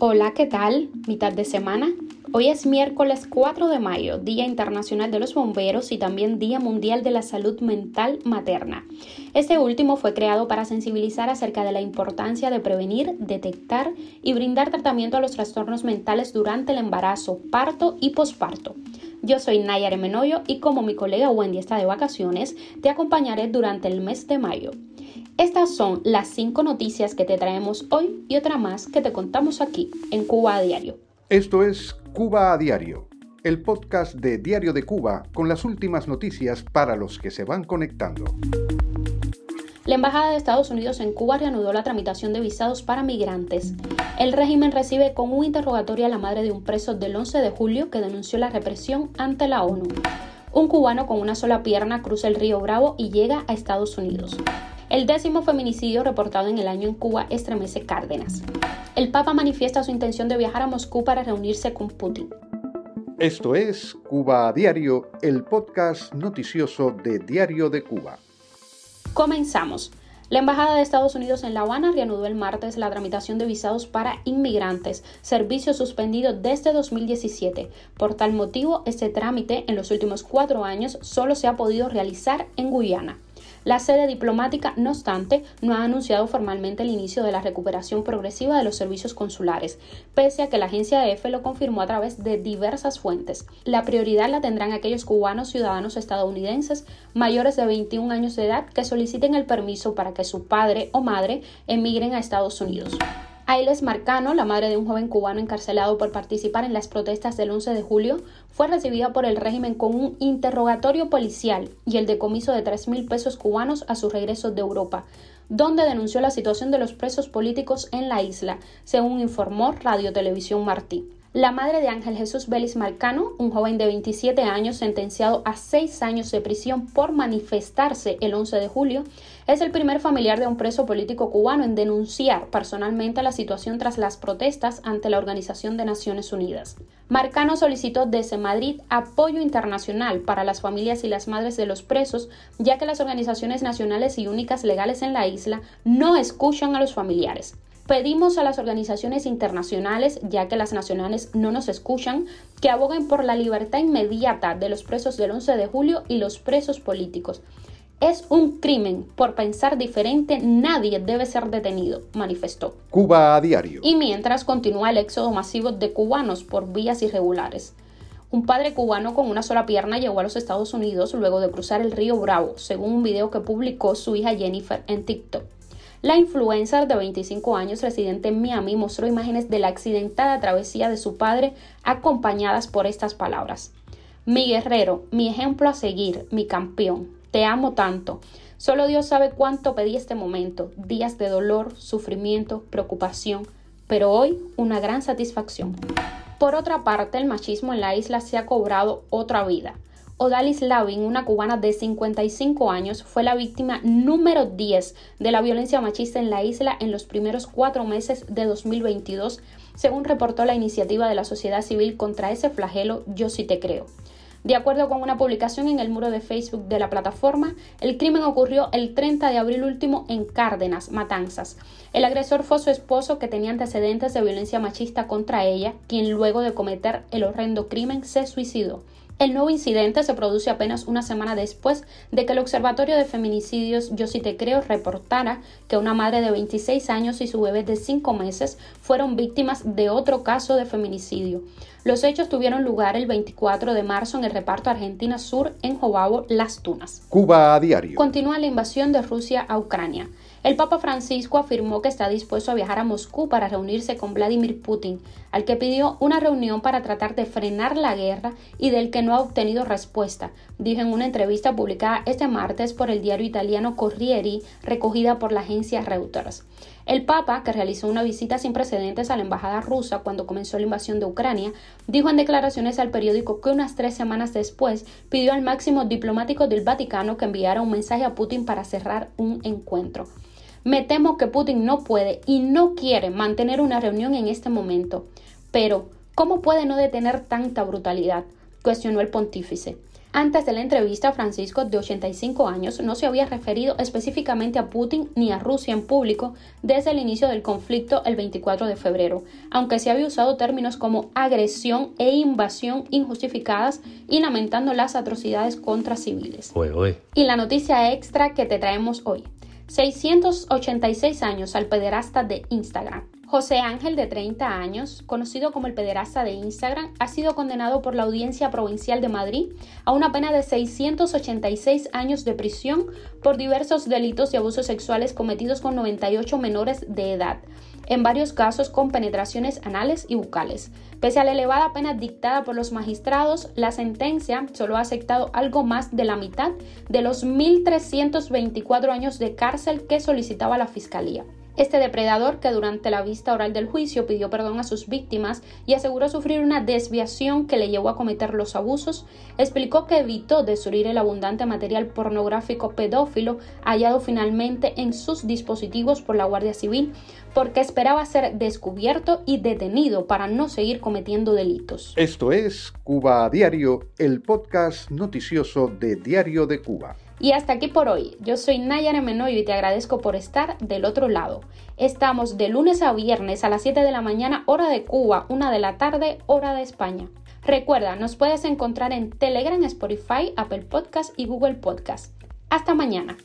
Hola, ¿qué tal? ¿Mitad de semana? Hoy es miércoles 4 de mayo, Día Internacional de los Bomberos y también Día Mundial de la Salud Mental Materna. Este último fue creado para sensibilizar acerca de la importancia de prevenir, detectar y brindar tratamiento a los trastornos mentales durante el embarazo, parto y posparto. Yo soy Nayare Menoyo y como mi colega Wendy está de vacaciones, te acompañaré durante el mes de mayo. Estas son las cinco noticias que te traemos hoy y otra más que te contamos aquí en Cuba a Diario. Esto es Cuba a Diario, el podcast de Diario de Cuba con las últimas noticias para los que se van conectando. La Embajada de Estados Unidos en Cuba reanudó la tramitación de visados para migrantes. El régimen recibe con un interrogatorio a la madre de un preso del 11 de julio que denunció la represión ante la ONU. Un cubano con una sola pierna cruza el río Bravo y llega a Estados Unidos. El décimo feminicidio reportado en el año en Cuba estremece Cárdenas. El Papa manifiesta su intención de viajar a Moscú para reunirse con Putin. Esto es Cuba a Diario, el podcast noticioso de Diario de Cuba. Comenzamos. La Embajada de Estados Unidos en La Habana reanudó el martes la tramitación de visados para inmigrantes, servicio suspendido desde 2017. Por tal motivo, este trámite en los últimos cuatro años solo se ha podido realizar en Guyana. La sede diplomática, no obstante, no ha anunciado formalmente el inicio de la recuperación progresiva de los servicios consulares, pese a que la agencia EFE lo confirmó a través de diversas fuentes. La prioridad la tendrán aquellos cubanos ciudadanos estadounidenses mayores de 21 años de edad que soliciten el permiso para que su padre o madre emigren a Estados Unidos. Ailes Marcano, la madre de un joven cubano encarcelado por participar en las protestas del 11 de julio, fue recibida por el régimen con un interrogatorio policial y el decomiso de 3 mil pesos cubanos a su regreso de Europa, donde denunció la situación de los presos políticos en la isla, según informó Radio Televisión Martí. La madre de Ángel Jesús Vélez Marcano, un joven de 27 años sentenciado a seis años de prisión por manifestarse el 11 de julio, es el primer familiar de un preso político cubano en denunciar personalmente la situación tras las protestas ante la Organización de Naciones Unidas. Marcano solicitó desde Madrid apoyo internacional para las familias y las madres de los presos, ya que las organizaciones nacionales y únicas legales en la isla no escuchan a los familiares. Pedimos a las organizaciones internacionales, ya que las nacionales no nos escuchan, que aboguen por la libertad inmediata de los presos del 11 de julio y los presos políticos. Es un crimen. Por pensar diferente, nadie debe ser detenido, manifestó. Cuba a diario. Y mientras continúa el éxodo masivo de cubanos por vías irregulares. Un padre cubano con una sola pierna llegó a los Estados Unidos luego de cruzar el río Bravo, según un video que publicó su hija Jennifer en TikTok. La influencer de 25 años residente en Miami mostró imágenes de la accidentada travesía de su padre acompañadas por estas palabras. Mi guerrero, mi ejemplo a seguir, mi campeón, te amo tanto. Solo Dios sabe cuánto pedí este momento, días de dolor, sufrimiento, preocupación, pero hoy una gran satisfacción. Por otra parte, el machismo en la isla se ha cobrado otra vida. Odalis Lavin, una cubana de 55 años, fue la víctima número 10 de la violencia machista en la isla en los primeros cuatro meses de 2022, según reportó la iniciativa de la sociedad civil contra ese flagelo Yo sí te creo. De acuerdo con una publicación en el muro de Facebook de la plataforma, el crimen ocurrió el 30 de abril último en Cárdenas, Matanzas. El agresor fue su esposo que tenía antecedentes de violencia machista contra ella, quien luego de cometer el horrendo crimen se suicidó. El nuevo incidente se produce apenas una semana después de que el Observatorio de Feminicidios Yo sí te creo reportara que una madre de 26 años y su bebé de 5 meses fueron víctimas de otro caso de feminicidio. Los hechos tuvieron lugar el 24 de marzo en el reparto Argentina Sur en Jobabo, Las Tunas. Cuba a diario. Continúa la invasión de Rusia a Ucrania. El Papa Francisco afirmó que está dispuesto a viajar a Moscú para reunirse con Vladimir Putin, al que pidió una reunión para tratar de frenar la guerra y del que no ha obtenido respuesta, dijo en una entrevista publicada este martes por el diario italiano Corriere, recogida por la agencia Reuters. El Papa, que realizó una visita sin precedentes a la embajada rusa cuando comenzó la invasión de Ucrania, dijo en declaraciones al periódico que unas tres semanas después pidió al máximo diplomático del Vaticano que enviara un mensaje a Putin para cerrar un encuentro. Me temo que Putin no puede y no quiere mantener una reunión en este momento. Pero, ¿cómo puede no detener tanta brutalidad? cuestionó el pontífice. Antes de la entrevista, Francisco, de 85 años, no se había referido específicamente a Putin ni a Rusia en público desde el inicio del conflicto el 24 de febrero, aunque se había usado términos como agresión e invasión injustificadas y lamentando las atrocidades contra civiles. Y la noticia extra que te traemos hoy. 686 años al pederasta de Instagram. José Ángel, de 30 años, conocido como el pederasta de Instagram, ha sido condenado por la Audiencia Provincial de Madrid a una pena de 686 años de prisión por diversos delitos de abusos sexuales cometidos con 98 menores de edad, en varios casos con penetraciones anales y bucales. Pese a la elevada pena dictada por los magistrados, la sentencia solo ha aceptado algo más de la mitad de los 1.324 años de cárcel que solicitaba la Fiscalía. Este depredador, que durante la vista oral del juicio pidió perdón a sus víctimas y aseguró sufrir una desviación que le llevó a cometer los abusos, explicó que evitó destruir el abundante material pornográfico pedófilo hallado finalmente en sus dispositivos por la Guardia Civil, porque esperaba ser descubierto y detenido para no seguir cometiendo delitos. Esto es Cuba Diario, el podcast noticioso de Diario de Cuba. Y hasta aquí por hoy. Yo soy Nayara Menoyo y te agradezco por estar del otro lado. Estamos de lunes a viernes a las 7 de la mañana, hora de Cuba, 1 de la tarde, hora de España. Recuerda, nos puedes encontrar en Telegram, Spotify, Apple Podcast y Google Podcast. Hasta mañana.